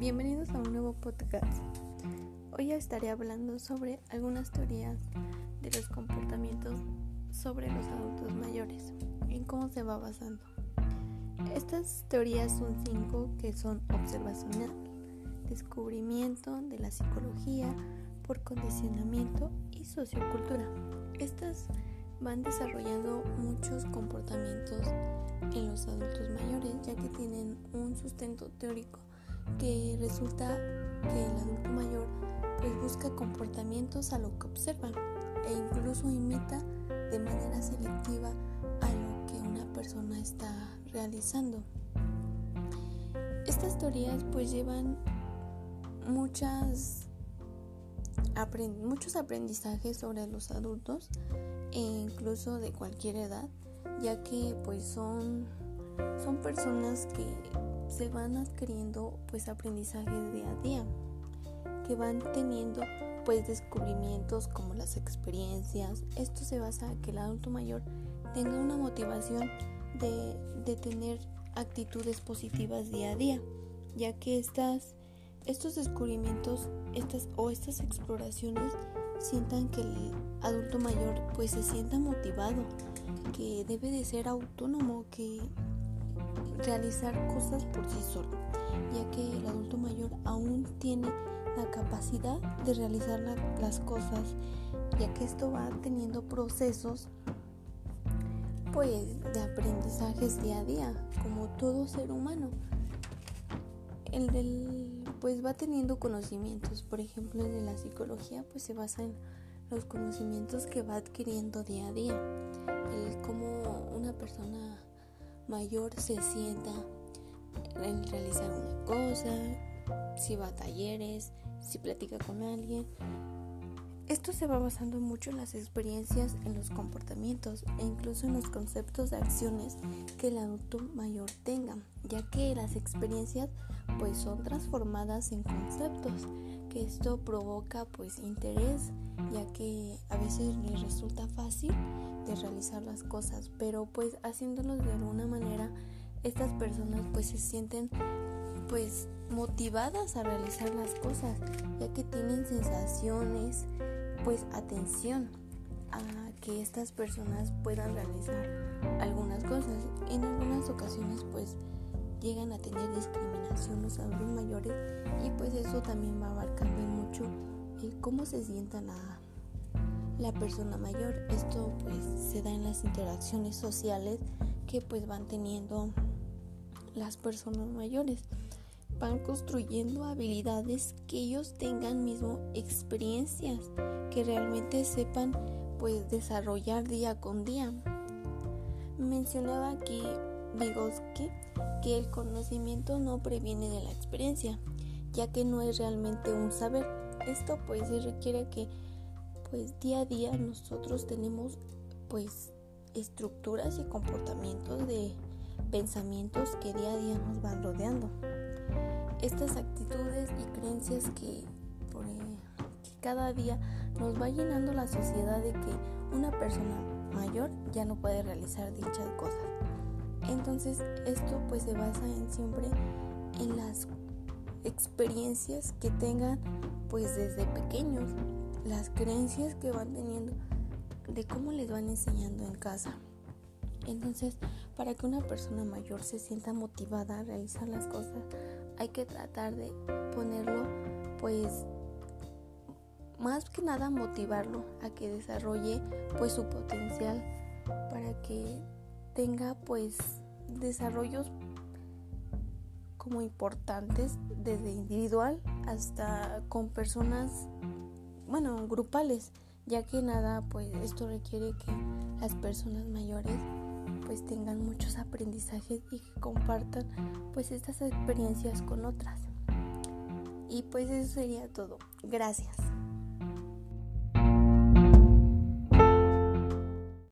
bienvenidos a un nuevo podcast. Hoy estaré hablando sobre algunas teorías de los comportamientos sobre los adultos mayores, en cómo se va basando. Estas teorías son cinco que son observacional, descubrimiento de la psicología por condicionamiento y sociocultura. Estas van desarrollando muchos comportamientos en los adultos mayores, ya que tienen un sustento teórico que resulta que el adulto mayor pues busca comportamientos a lo que observa e incluso imita de manera selectiva a lo que una persona está realizando. Estas teorías pues llevan muchas muchos aprendizajes sobre los adultos e incluso de cualquier edad, ya que pues son son personas que se van adquiriendo pues aprendizajes día a día, que van teniendo pues descubrimientos como las experiencias. Esto se basa en que el adulto mayor tenga una motivación de, de tener actitudes positivas día a día, ya que estas, estos descubrimientos estas, o estas exploraciones sientan que el adulto mayor pues se sienta motivado, que debe de ser autónomo, que realizar cosas por sí solo, ya que el adulto mayor aún tiene la capacidad de realizar las cosas, ya que esto va teniendo procesos pues de aprendizajes día a día, como todo ser humano. El del pues va teniendo conocimientos, por ejemplo, el de la psicología pues se basa en los conocimientos que va adquiriendo día a día, el cómo una persona mayor se sienta en realizar una cosa, si va a talleres, si platica con alguien. Esto se va basando mucho en las experiencias, en los comportamientos e incluso en los conceptos de acciones que el adulto mayor tenga, ya que las experiencias pues son transformadas en conceptos, que esto provoca pues interés, ya que a veces les resulta fácil de realizar las cosas, pero pues haciéndolos de alguna manera estas personas pues se sienten pues motivadas a realizar las cosas, ya que tienen sensaciones, pues atención a que estas personas puedan realizar algunas cosas. En algunas ocasiones pues llegan a tener discriminación los adultos mayores y pues eso también va abarcando mucho el cómo se sientan a la persona mayor. Esto pues se da en las interacciones sociales que pues van teniendo las personas mayores. Van construyendo habilidades que ellos tengan mismo experiencias, que realmente sepan pues desarrollar día con día. Mencionaba aquí Vygotsky que el conocimiento no previene de la experiencia, ya que no es realmente un saber. Esto pues requiere que pues día a día nosotros tenemos pues estructuras y comportamientos de pensamientos que día a día nos van rodeando. Estas actitudes y creencias que, por, que cada día nos va llenando la sociedad de que una persona mayor ya no puede realizar dichas cosas. Entonces esto pues se basa en siempre en las experiencias que tengan pues desde pequeños las creencias que van teniendo de cómo les van enseñando en casa. Entonces, para que una persona mayor se sienta motivada a realizar las cosas, hay que tratar de ponerlo, pues, más que nada motivarlo a que desarrolle, pues, su potencial para que tenga, pues, desarrollos como importantes desde individual hasta con personas bueno, grupales, ya que nada, pues esto requiere que las personas mayores pues tengan muchos aprendizajes y que compartan pues estas experiencias con otras. Y pues eso sería todo. Gracias.